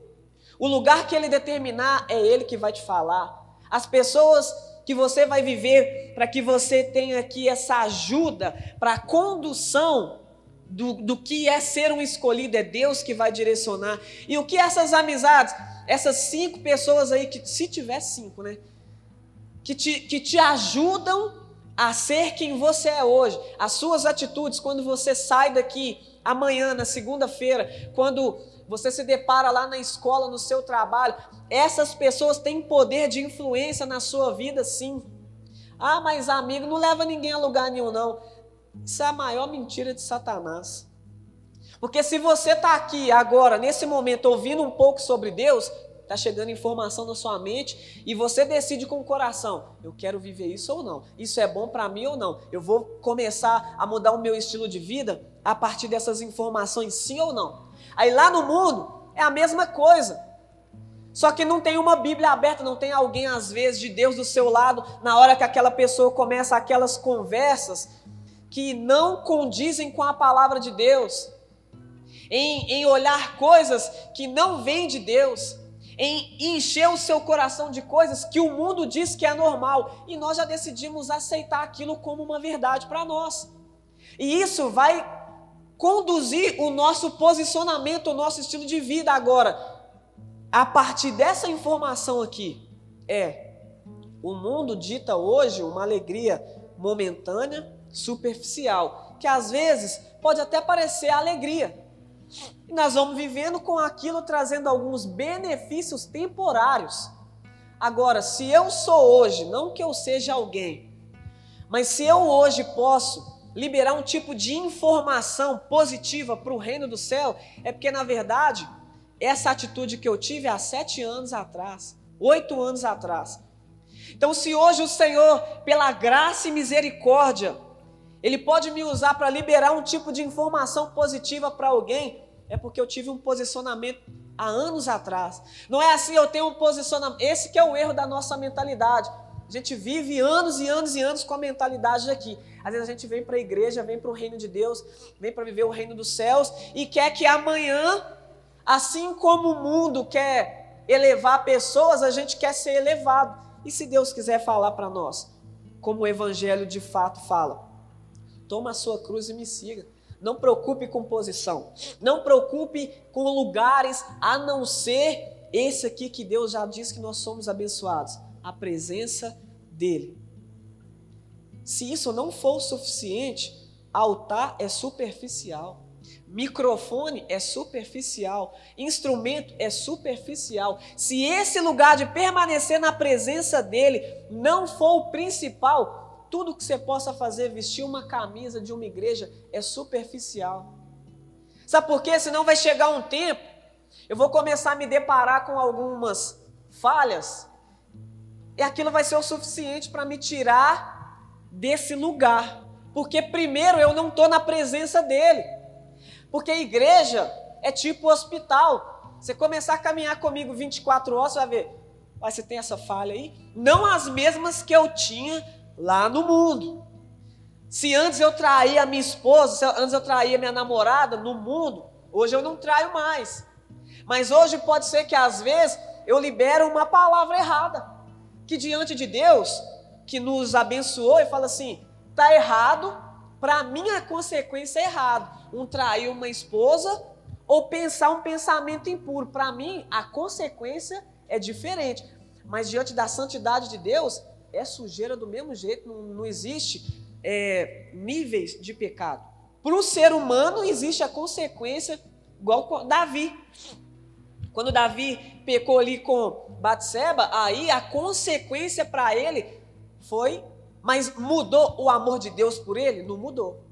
O lugar que Ele determinar é Ele que vai te falar. As pessoas que você vai viver para que você tenha aqui essa ajuda para a condução do, do que é ser um escolhido, é Deus que vai direcionar. E o que essas amizades, essas cinco pessoas aí, que se tiver cinco, né? Que te, que te ajudam a ser quem você é hoje. As suas atitudes, quando você sai daqui amanhã, na segunda-feira, quando você se depara lá na escola, no seu trabalho, essas pessoas têm poder de influência na sua vida, sim. Ah, mas amigo, não leva ninguém a lugar nenhum, não. Isso é a maior mentira de Satanás. Porque se você está aqui agora, nesse momento, ouvindo um pouco sobre Deus, está chegando informação na sua mente e você decide com o coração: eu quero viver isso ou não? Isso é bom para mim ou não? Eu vou começar a mudar o meu estilo de vida a partir dessas informações, sim ou não? Aí lá no mundo é a mesma coisa. Só que não tem uma Bíblia aberta, não tem alguém, às vezes, de Deus do seu lado, na hora que aquela pessoa começa aquelas conversas que não condizem com a palavra de Deus, em, em olhar coisas que não vêm de Deus, em encher o seu coração de coisas que o mundo diz que é normal, e nós já decidimos aceitar aquilo como uma verdade para nós. E isso vai conduzir o nosso posicionamento, o nosso estilo de vida agora. A partir dessa informação aqui, é o mundo dita hoje uma alegria momentânea, superficial, que às vezes pode até parecer alegria. E nós vamos vivendo com aquilo trazendo alguns benefícios temporários. Agora, se eu sou hoje, não que eu seja alguém, mas se eu hoje posso liberar um tipo de informação positiva para o reino do céu, é porque, na verdade, essa atitude que eu tive há sete anos atrás, oito anos atrás. Então, se hoje o Senhor, pela graça e misericórdia, Ele pode me usar para liberar um tipo de informação positiva para alguém, é porque eu tive um posicionamento há anos atrás. Não é assim, eu tenho um posicionamento. Esse que é o erro da nossa mentalidade. A gente vive anos e anos e anos com a mentalidade daqui. Às vezes a gente vem para a igreja, vem para o reino de Deus, vem para viver o reino dos céus e quer que amanhã, assim como o mundo quer elevar pessoas, a gente quer ser elevado. E se Deus quiser falar para nós, como o evangelho de fato fala, toma a sua cruz e me siga. Não preocupe com posição, não preocupe com lugares, a não ser esse aqui que Deus já disse que nós somos abençoados a presença dele. Se isso não for o suficiente, altar é superficial, microfone é superficial, instrumento é superficial. Se esse lugar de permanecer na presença dele não for o principal, tudo que você possa fazer, vestir uma camisa de uma igreja, é superficial. Sabe por quê? Senão vai chegar um tempo, eu vou começar a me deparar com algumas falhas e aquilo vai ser o suficiente para me tirar desse lugar. Porque primeiro eu não estou na presença dele. Porque a igreja é tipo hospital. Você começar a caminhar comigo 24 horas, você vai ver, mas você tem essa falha aí? Não as mesmas que eu tinha lá no mundo. Se antes eu traía a minha esposa, se antes eu traía minha namorada no mundo, hoje eu não traio mais. Mas hoje pode ser que às vezes eu libero uma palavra errada que diante de Deus, que nos abençoou e fala assim: tá errado, para mim a consequência é errado. Um trair uma esposa ou pensar um pensamento impuro. Para mim, a consequência é diferente. Mas diante da santidade de Deus, é sujeira do mesmo jeito, não, não existe é, níveis de pecado. Para o ser humano, existe a consequência, igual Davi. Quando Davi pecou ali com Batseba, aí a consequência para ele foi, mas mudou o amor de Deus por ele? Não mudou.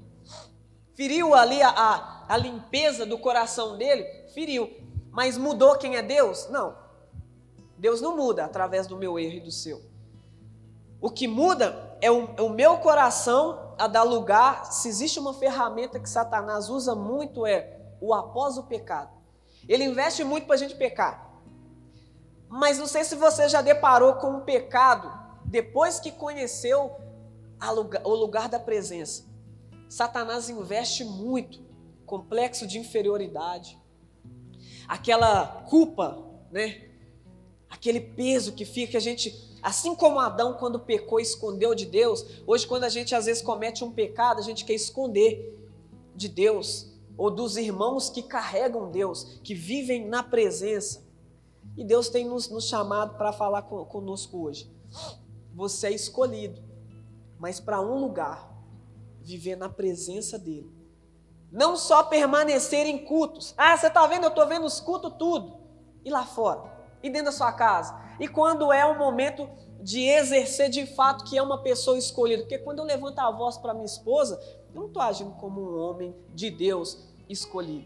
Feriu ali a, a, a limpeza do coração dele? Feriu. Mas mudou quem é Deus? Não. Deus não muda através do meu erro e do seu. O que muda é o, é o meu coração a dar lugar. Se existe uma ferramenta que Satanás usa muito é o após o pecado. Ele investe muito para a gente pecar. Mas não sei se você já deparou com um pecado depois que conheceu lugar, o lugar da presença. Satanás investe muito, complexo de inferioridade, aquela culpa, né? Aquele peso que fica, a gente, assim como Adão quando pecou escondeu de Deus, hoje quando a gente às vezes comete um pecado, a gente quer esconder de Deus ou dos irmãos que carregam Deus, que vivem na presença. E Deus tem nos, nos chamado para falar conosco hoje. Você é escolhido, mas para um lugar, viver na presença dEle. Não só permanecer em cultos. Ah, você está vendo? Eu estou vendo os cultos tudo. E lá fora? E dentro da sua casa? E quando é o momento de exercer de fato que é uma pessoa escolhida? Porque quando eu levanto a voz para minha esposa, eu não estou agindo como um homem de Deus escolhido.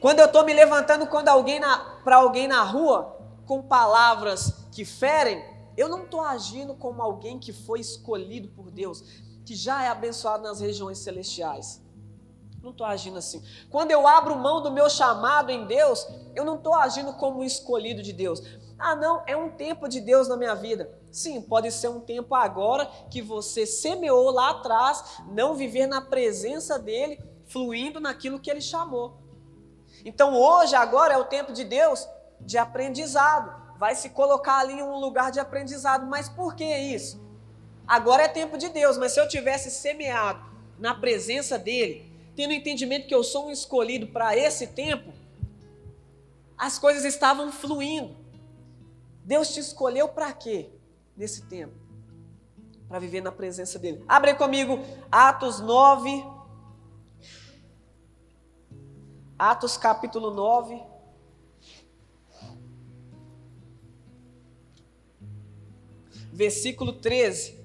Quando eu estou me levantando quando alguém para alguém na rua com palavras que ferem, eu não estou agindo como alguém que foi escolhido por Deus, que já é abençoado nas regiões celestiais. Não estou agindo assim. Quando eu abro mão do meu chamado em Deus, eu não estou agindo como escolhido de Deus. Ah, não, é um tempo de Deus na minha vida. Sim, pode ser um tempo agora que você semeou lá atrás, não viver na presença dele, fluindo naquilo que ele chamou. Então hoje, agora é o tempo de Deus de aprendizado. Vai se colocar ali em um lugar de aprendizado. Mas por que isso? Agora é tempo de Deus, mas se eu tivesse semeado na presença dele, tendo entendimento que eu sou um escolhido para esse tempo, as coisas estavam fluindo. Deus te escolheu para quê nesse tempo? Para viver na presença dele. Abre comigo Atos 9. Atos capítulo 9. Versículo 13.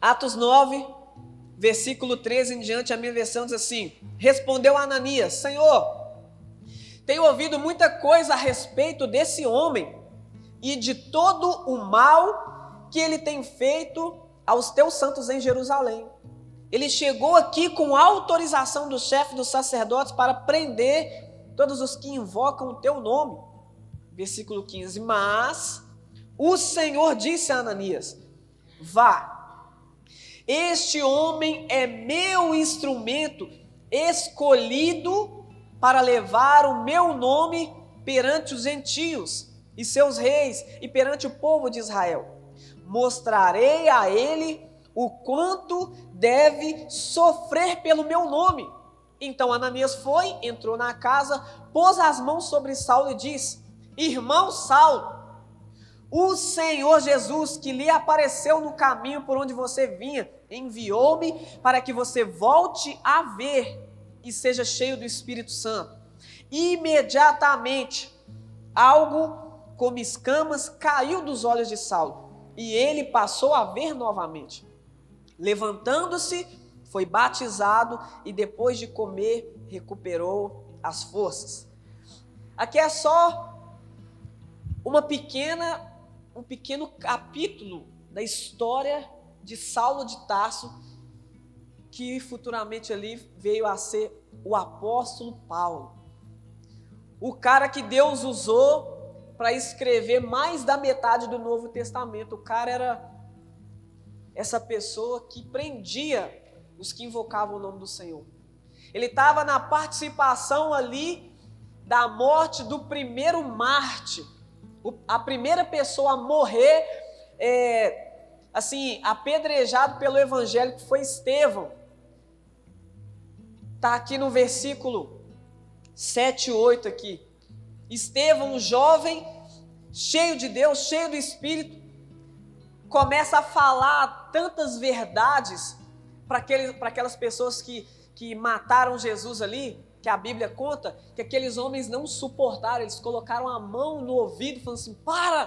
Atos 9, versículo 13 em diante, a minha versão diz assim: Respondeu Ananias: Senhor, tenho ouvido muita coisa a respeito desse homem e de todo o mal que ele tem feito aos teus santos em Jerusalém. Ele chegou aqui com autorização do chefe dos sacerdotes para prender todos os que invocam o teu nome. Versículo 15: Mas o Senhor disse a Ananias: Vá este homem é meu instrumento escolhido para levar o meu nome perante os gentios e seus reis e perante o povo de Israel. Mostrarei a ele o quanto deve sofrer pelo meu nome. Então Ananias foi, entrou na casa, pôs as mãos sobre Saulo e disse: Irmão Saulo, o Senhor Jesus, que lhe apareceu no caminho por onde você vinha, enviou-me para que você volte a ver e seja cheio do Espírito Santo. Imediatamente, algo como escamas caiu dos olhos de Saulo e ele passou a ver novamente. Levantando-se, foi batizado e depois de comer, recuperou as forças. Aqui é só uma pequena um pequeno capítulo da história de Saulo de Tarso, que futuramente ali veio a ser o apóstolo Paulo. O cara que Deus usou para escrever mais da metade do Novo Testamento. O cara era essa pessoa que prendia os que invocavam o nome do Senhor. Ele estava na participação ali da morte do primeiro Marte a primeira pessoa a morrer, é, assim, apedrejado pelo evangelho, que foi Estevão. Está aqui no versículo 7 e 8 aqui. Estevão, um jovem, cheio de Deus, cheio do Espírito, começa a falar tantas verdades para aquelas pessoas que, que mataram Jesus ali, que a Bíblia conta que aqueles homens não suportaram, eles colocaram a mão no ouvido, falando assim: para,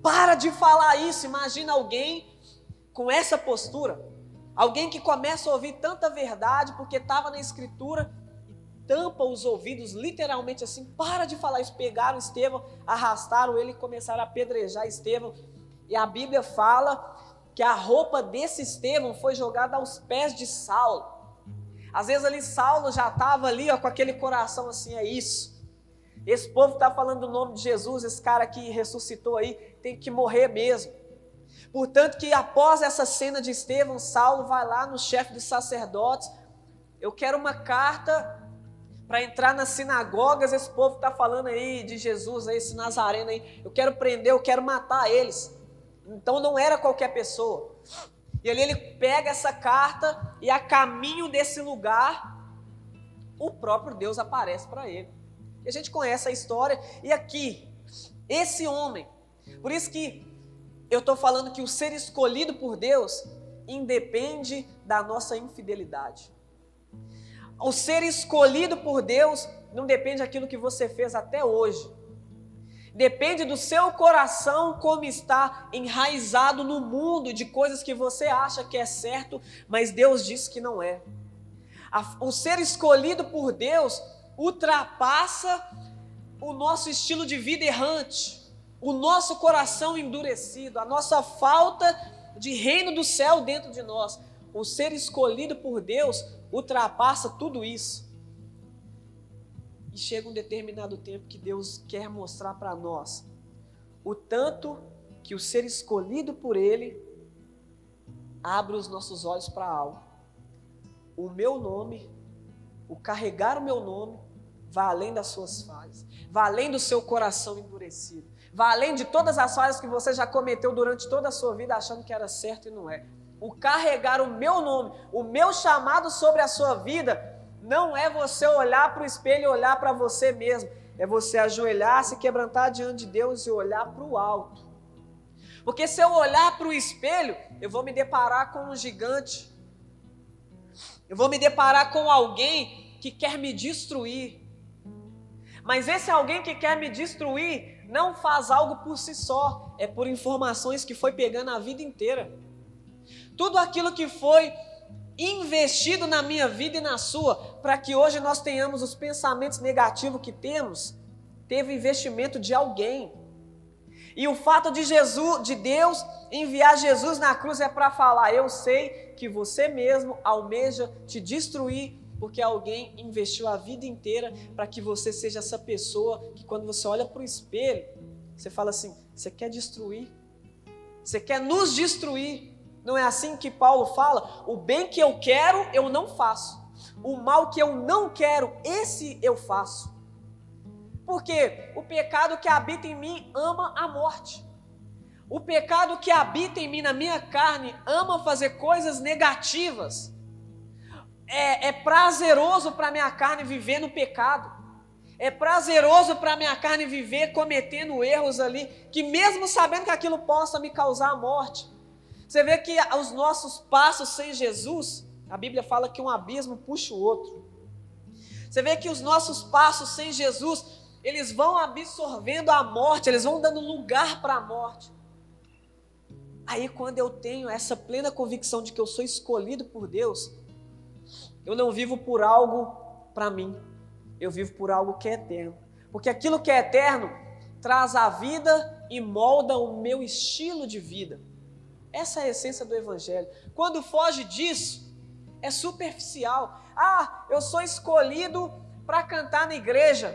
para de falar isso. Imagina alguém com essa postura, alguém que começa a ouvir tanta verdade porque estava na Escritura tampa os ouvidos, literalmente assim, para de falar isso. Pegaram Estevão, arrastaram ele e começaram a apedrejar Estevão. E a Bíblia fala que a roupa desse Estevão foi jogada aos pés de Saulo. Às vezes ali Saulo já estava ali ó, com aquele coração assim, é isso. Esse povo está falando o nome de Jesus, esse cara que ressuscitou aí, tem que morrer mesmo. Portanto, que após essa cena de Estevão, Saulo vai lá no chefe dos sacerdotes. Eu quero uma carta para entrar nas sinagogas. Esse povo está falando aí de Jesus, aí, esse Nazareno aí. Eu quero prender, eu quero matar eles. Então não era qualquer pessoa. E ali ele pega essa carta e a caminho desse lugar, o próprio Deus aparece para ele. E a gente conhece a história. E aqui, esse homem, por isso que eu estou falando que o ser escolhido por Deus independe da nossa infidelidade. O ser escolhido por Deus não depende daquilo que você fez até hoje. Depende do seu coração como está enraizado no mundo de coisas que você acha que é certo, mas Deus diz que não é. O ser escolhido por Deus ultrapassa o nosso estilo de vida errante, o nosso coração endurecido, a nossa falta de reino do céu dentro de nós. O ser escolhido por Deus ultrapassa tudo isso. E chega um determinado tempo que Deus quer mostrar para nós o tanto que o ser escolhido por Ele abre os nossos olhos para algo. O meu nome, o carregar o meu nome, vai além das suas falhas, vai além do seu coração endurecido, vai além de todas as falhas que você já cometeu durante toda a sua vida achando que era certo e não é. O carregar o meu nome, o meu chamado sobre a sua vida, não é você olhar para o espelho e olhar para você mesmo. É você ajoelhar, se quebrantar diante de Deus e olhar para o alto. Porque se eu olhar para o espelho, eu vou me deparar com um gigante. Eu vou me deparar com alguém que quer me destruir. Mas esse alguém que quer me destruir não faz algo por si só, é por informações que foi pegando a vida inteira. Tudo aquilo que foi investido na minha vida e na sua, para que hoje nós tenhamos os pensamentos negativos que temos, teve investimento de alguém. E o fato de Jesus, de Deus enviar Jesus na cruz é para falar: eu sei que você mesmo almeja te destruir, porque alguém investiu a vida inteira para que você seja essa pessoa que quando você olha para o espelho, você fala assim: você quer destruir? Você quer nos destruir? Não é assim que Paulo fala? O bem que eu quero, eu não faço. O mal que eu não quero, esse eu faço. Porque o pecado que habita em mim ama a morte. O pecado que habita em mim, na minha carne, ama fazer coisas negativas. É, é prazeroso para minha carne viver no pecado. É prazeroso para minha carne viver cometendo erros ali, que mesmo sabendo que aquilo possa me causar a morte, você vê que os nossos passos sem Jesus, a Bíblia fala que um abismo puxa o outro. Você vê que os nossos passos sem Jesus, eles vão absorvendo a morte, eles vão dando lugar para a morte. Aí, quando eu tenho essa plena convicção de que eu sou escolhido por Deus, eu não vivo por algo para mim, eu vivo por algo que é eterno. Porque aquilo que é eterno traz a vida e molda o meu estilo de vida. Essa é a essência do Evangelho. Quando foge disso, é superficial. Ah, eu sou escolhido para cantar na igreja.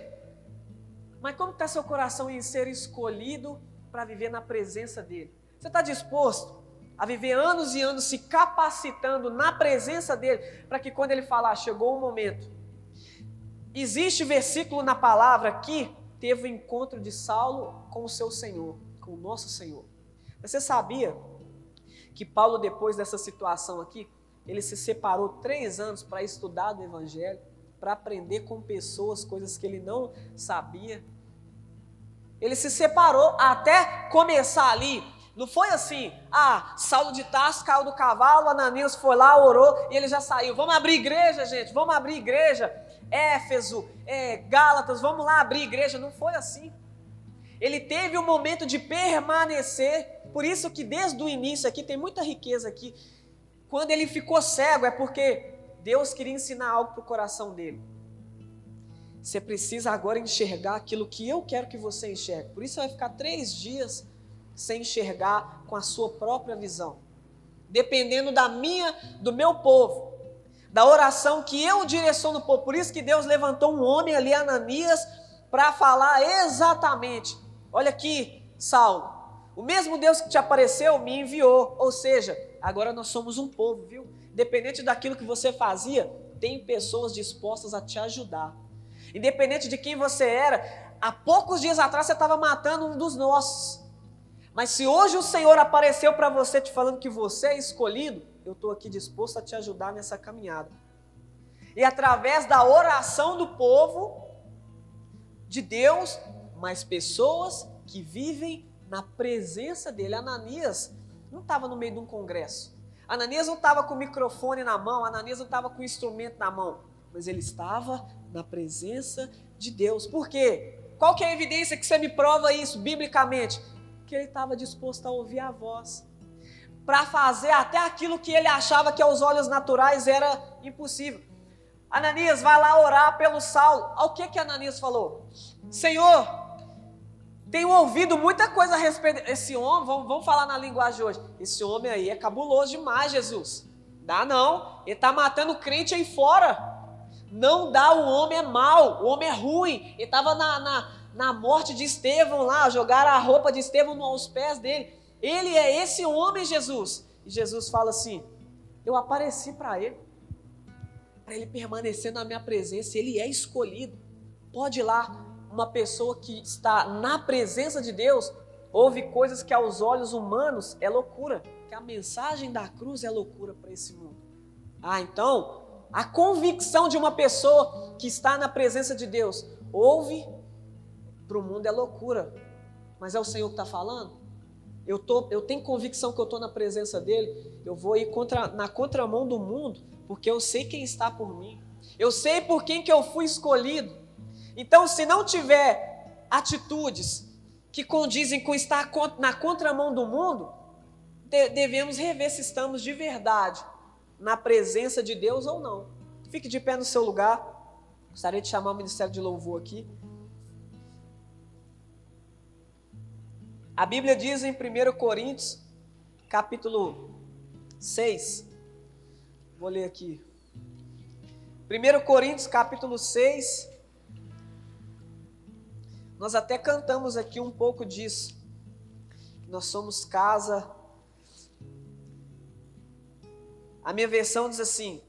Mas como está seu coração em ser escolhido para viver na presença dele? Você está disposto a viver anos e anos se capacitando na presença dele, para que quando ele falar, chegou o momento. Existe versículo na palavra aqui, teve o encontro de Saulo com o seu Senhor, com o nosso Senhor. Você sabia que Paulo, depois dessa situação aqui, ele se separou três anos para estudar do Evangelho, para aprender com pessoas coisas que ele não sabia. Ele se separou até começar ali. Não foi assim, ah, Saulo de Tarso caiu do cavalo, Ananias foi lá, orou e ele já saiu. Vamos abrir igreja, gente, vamos abrir igreja. Éfeso, é, Gálatas, vamos lá abrir igreja. Não foi assim. Ele teve um momento de permanecer por isso que desde o início aqui tem muita riqueza aqui. Quando ele ficou cego é porque Deus queria ensinar algo para o coração dele. Você precisa agora enxergar aquilo que eu quero que você enxergue. Por isso você vai ficar três dias sem enxergar com a sua própria visão. Dependendo da minha, do meu povo, da oração que eu direciono no povo. Por isso que Deus levantou um homem ali, Ananias, para falar exatamente. Olha aqui, Saulo. O mesmo Deus que te apareceu me enviou. Ou seja, agora nós somos um povo, viu? Independente daquilo que você fazia, tem pessoas dispostas a te ajudar. Independente de quem você era, há poucos dias atrás você estava matando um dos nossos. Mas se hoje o Senhor apareceu para você te falando que você é escolhido, eu estou aqui disposto a te ajudar nessa caminhada. E através da oração do povo, de Deus, mas pessoas que vivem na presença dele. Ananias não estava no meio de um congresso. Ananias não estava com o microfone na mão, Ananias não estava com o instrumento na mão, mas ele estava na presença de Deus. Por quê? Qual que é a evidência que você me prova isso biblicamente? Que ele estava disposto a ouvir a voz para fazer até aquilo que ele achava que aos olhos naturais era impossível. Ananias vai lá orar pelo Saulo. O que que Ananias falou? Senhor, tenho ouvido muita coisa a respeito desse homem, vamos, vamos falar na linguagem hoje. Esse homem aí é cabuloso demais, Jesus. Dá não, ele está matando crente aí fora. Não dá, o homem é mau, o homem é ruim. Ele estava na, na, na morte de Estevão lá, jogaram a roupa de Estevão aos pés dele. Ele é esse homem, Jesus. E Jesus fala assim: Eu apareci para ele, para ele permanecer na minha presença. Ele é escolhido. Pode ir lá. Uma pessoa que está na presença de Deus ouve coisas que aos olhos humanos é loucura. Que a mensagem da cruz é loucura para esse mundo. Ah, então, a convicção de uma pessoa que está na presença de Deus ouve para o mundo é loucura. Mas é o Senhor que está falando? eu, tô, eu tenho convicção que eu estou na presença dele, eu vou ir contra, na contramão do mundo, porque eu sei quem está por mim. Eu sei por quem que eu fui escolhido. Então, se não tiver atitudes que condizem com estar na contramão do mundo, devemos rever se estamos de verdade na presença de Deus ou não. Fique de pé no seu lugar. Gostaria de chamar o Ministério de Louvor aqui. A Bíblia diz em 1 Coríntios, capítulo 6, vou ler aqui. 1 Coríntios, capítulo 6, nós até cantamos aqui um pouco disso. Nós somos casa. A minha versão diz assim: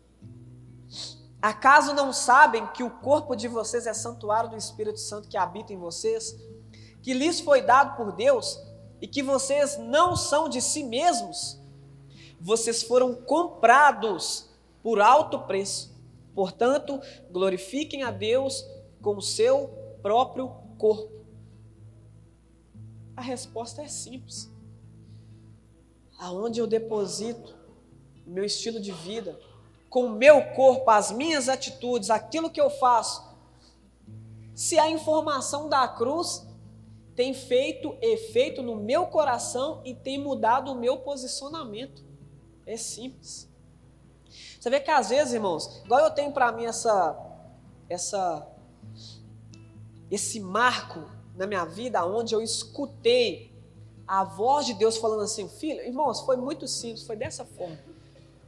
Acaso não sabem que o corpo de vocês é santuário do Espírito Santo que habita em vocês? que lhes foi dado por Deus e que vocês não são de si mesmos, vocês foram comprados por alto preço. Portanto, glorifiquem a Deus com o seu próprio corpo. A resposta é simples. Aonde eu deposito meu estilo de vida, com o meu corpo, as minhas atitudes, aquilo que eu faço, se a informação da cruz tem feito efeito no meu coração e tem mudado o meu posicionamento. É simples. Você vê que às vezes, irmãos, igual eu tenho para mim essa, essa, esse marco na minha vida, onde eu escutei a voz de Deus falando assim, filho, irmãos, foi muito simples, foi dessa forma.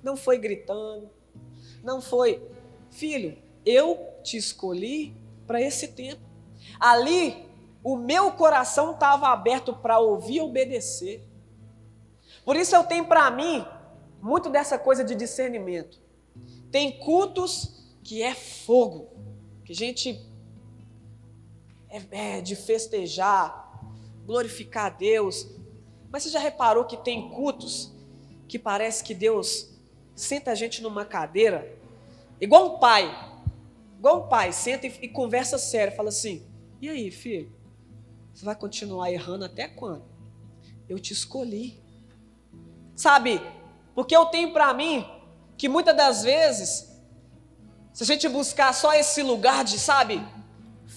Não foi gritando, não foi, filho, eu te escolhi para esse tempo. Ali o meu coração estava aberto para ouvir e obedecer. Por isso eu tenho para mim muito dessa coisa de discernimento. Tem cultos que é fogo, que a gente é, é de festejar, glorificar a Deus. Mas você já reparou que tem cultos que parece que Deus senta a gente numa cadeira, igual um pai, igual um pai, senta e, e conversa sério, fala assim: e aí, filho? Você vai continuar errando até quando? Eu te escolhi. Sabe? Porque eu tenho para mim que muitas das vezes, se a gente buscar só esse lugar de, sabe,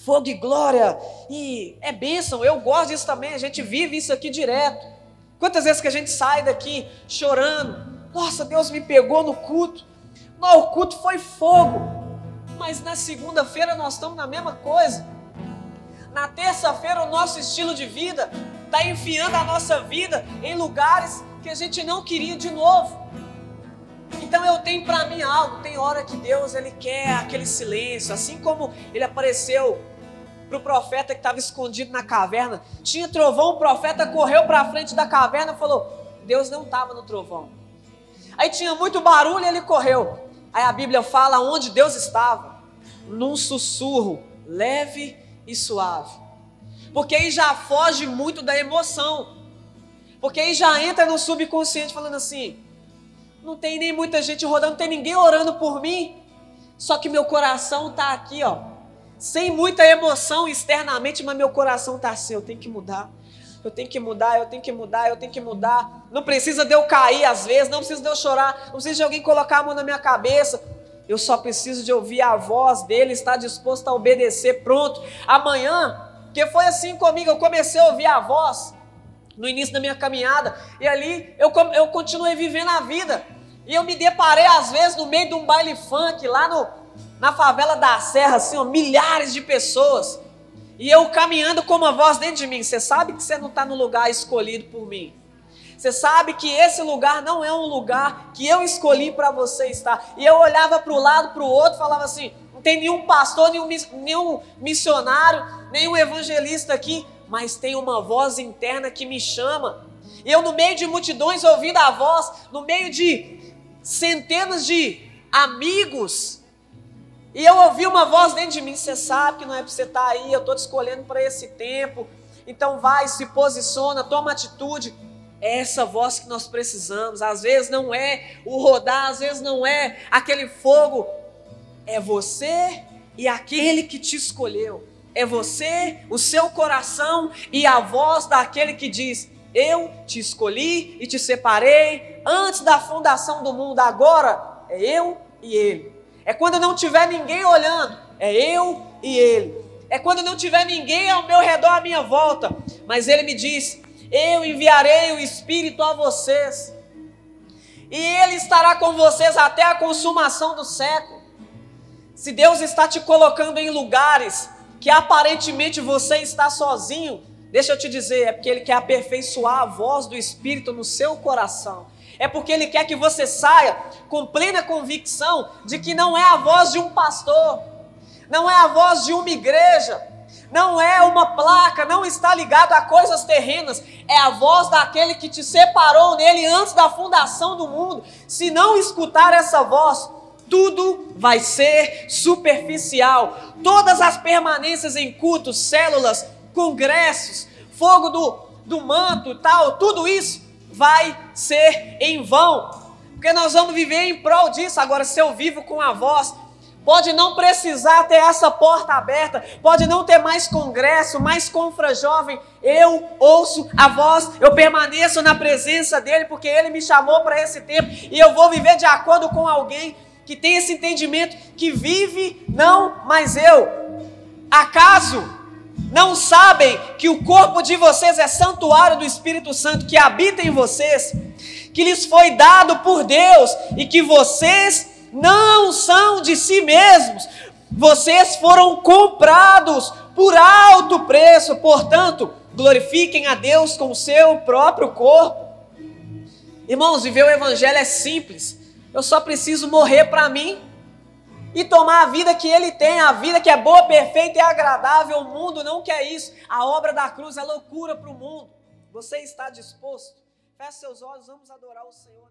fogo e glória, e é bênção, eu gosto disso também, a gente vive isso aqui direto. Quantas vezes que a gente sai daqui chorando, nossa, Deus me pegou no culto, não, o culto foi fogo, Mas na segunda-feira nós estamos na mesma coisa. Na terça-feira o nosso estilo de vida está enfiando a nossa vida em lugares que a gente não queria de novo. Então eu tenho para mim algo, tem hora que Deus ele quer aquele silêncio, assim como ele apareceu para o profeta que estava escondido na caverna. Tinha trovão, o profeta correu para a frente da caverna e falou: Deus não estava no trovão. Aí tinha muito barulho e ele correu. Aí a Bíblia fala onde Deus estava, num sussurro leve e suave. Porque aí já foge muito da emoção. Porque aí já entra no subconsciente falando assim: não tem nem muita gente rodando, não tem ninguém orando por mim. Só que meu coração está aqui, ó, sem muita emoção externamente, mas meu coração está assim, eu tenho que mudar. Eu tenho que mudar, eu tenho que mudar, eu tenho que mudar. Não precisa de eu cair às vezes, não precisa de eu chorar, não precisa de alguém colocar a mão na minha cabeça. Eu só preciso de ouvir a voz dele, estar disposto a obedecer, pronto. Amanhã, que foi assim comigo, eu comecei a ouvir a voz no início da minha caminhada, e ali eu, eu continuei vivendo a vida. E eu me deparei, às vezes, no meio de um baile funk, lá no, na favela da Serra, assim, ó, milhares de pessoas. E eu caminhando com uma voz dentro de mim. Você sabe que você não está no lugar escolhido por mim. Você sabe que esse lugar não é um lugar que eu escolhi para você estar. E eu olhava para o lado, para o outro, falava assim: não tem nenhum pastor, nenhum, nenhum missionário, nenhum evangelista aqui, mas tem uma voz interna que me chama. E eu, no meio de multidões, ouvindo a voz, no meio de centenas de amigos. E eu ouvi uma voz dentro de mim: você sabe que não é para você estar tá aí, eu estou te escolhendo para esse tempo. Então vai, se posiciona, toma atitude. É essa voz que nós precisamos. Às vezes não é o rodar, às vezes não é aquele fogo. É você e aquele que te escolheu. É você, o seu coração e a voz daquele que diz: Eu te escolhi e te separei antes da fundação do mundo, agora é eu e ele. É quando não tiver ninguém olhando, é eu e ele. É quando não tiver ninguém ao meu redor à minha volta, mas ele me diz: Eu enviarei o Espírito a vocês, e ele estará com vocês até a consumação do século. Se Deus está te colocando em lugares que aparentemente você está sozinho, deixa eu te dizer, é porque Ele quer aperfeiçoar a voz do Espírito no seu coração é porque Ele quer que você saia com plena convicção de que não é a voz de um pastor, não é a voz de uma igreja, não é uma placa, não está ligado a coisas terrenas, é a voz daquele que te separou nele antes da fundação do mundo. Se não escutar essa voz, tudo vai ser superficial. Todas as permanências em cultos, células, congressos, fogo do, do manto e tal, tudo isso vai ser em vão, porque nós vamos viver em prol disso. Agora, se eu vivo com a voz, pode não precisar ter essa porta aberta, pode não ter mais congresso, mais confra jovem. Eu ouço a voz, eu permaneço na presença dele, porque ele me chamou para esse tempo e eu vou viver de acordo com alguém que tem esse entendimento que vive não mais eu. Acaso não sabem que o corpo de vocês é santuário do Espírito Santo que habita em vocês, que lhes foi dado por Deus e que vocês não são de si mesmos, vocês foram comprados por alto preço, portanto, glorifiquem a Deus com o seu próprio corpo. Irmãos, viver o Evangelho é simples, eu só preciso morrer para mim e tomar a vida que ele tem, a vida que é boa, perfeita e agradável. O mundo não quer isso. A obra da cruz é loucura para o mundo. Você está disposto? Feche seus olhos, vamos adorar o Senhor.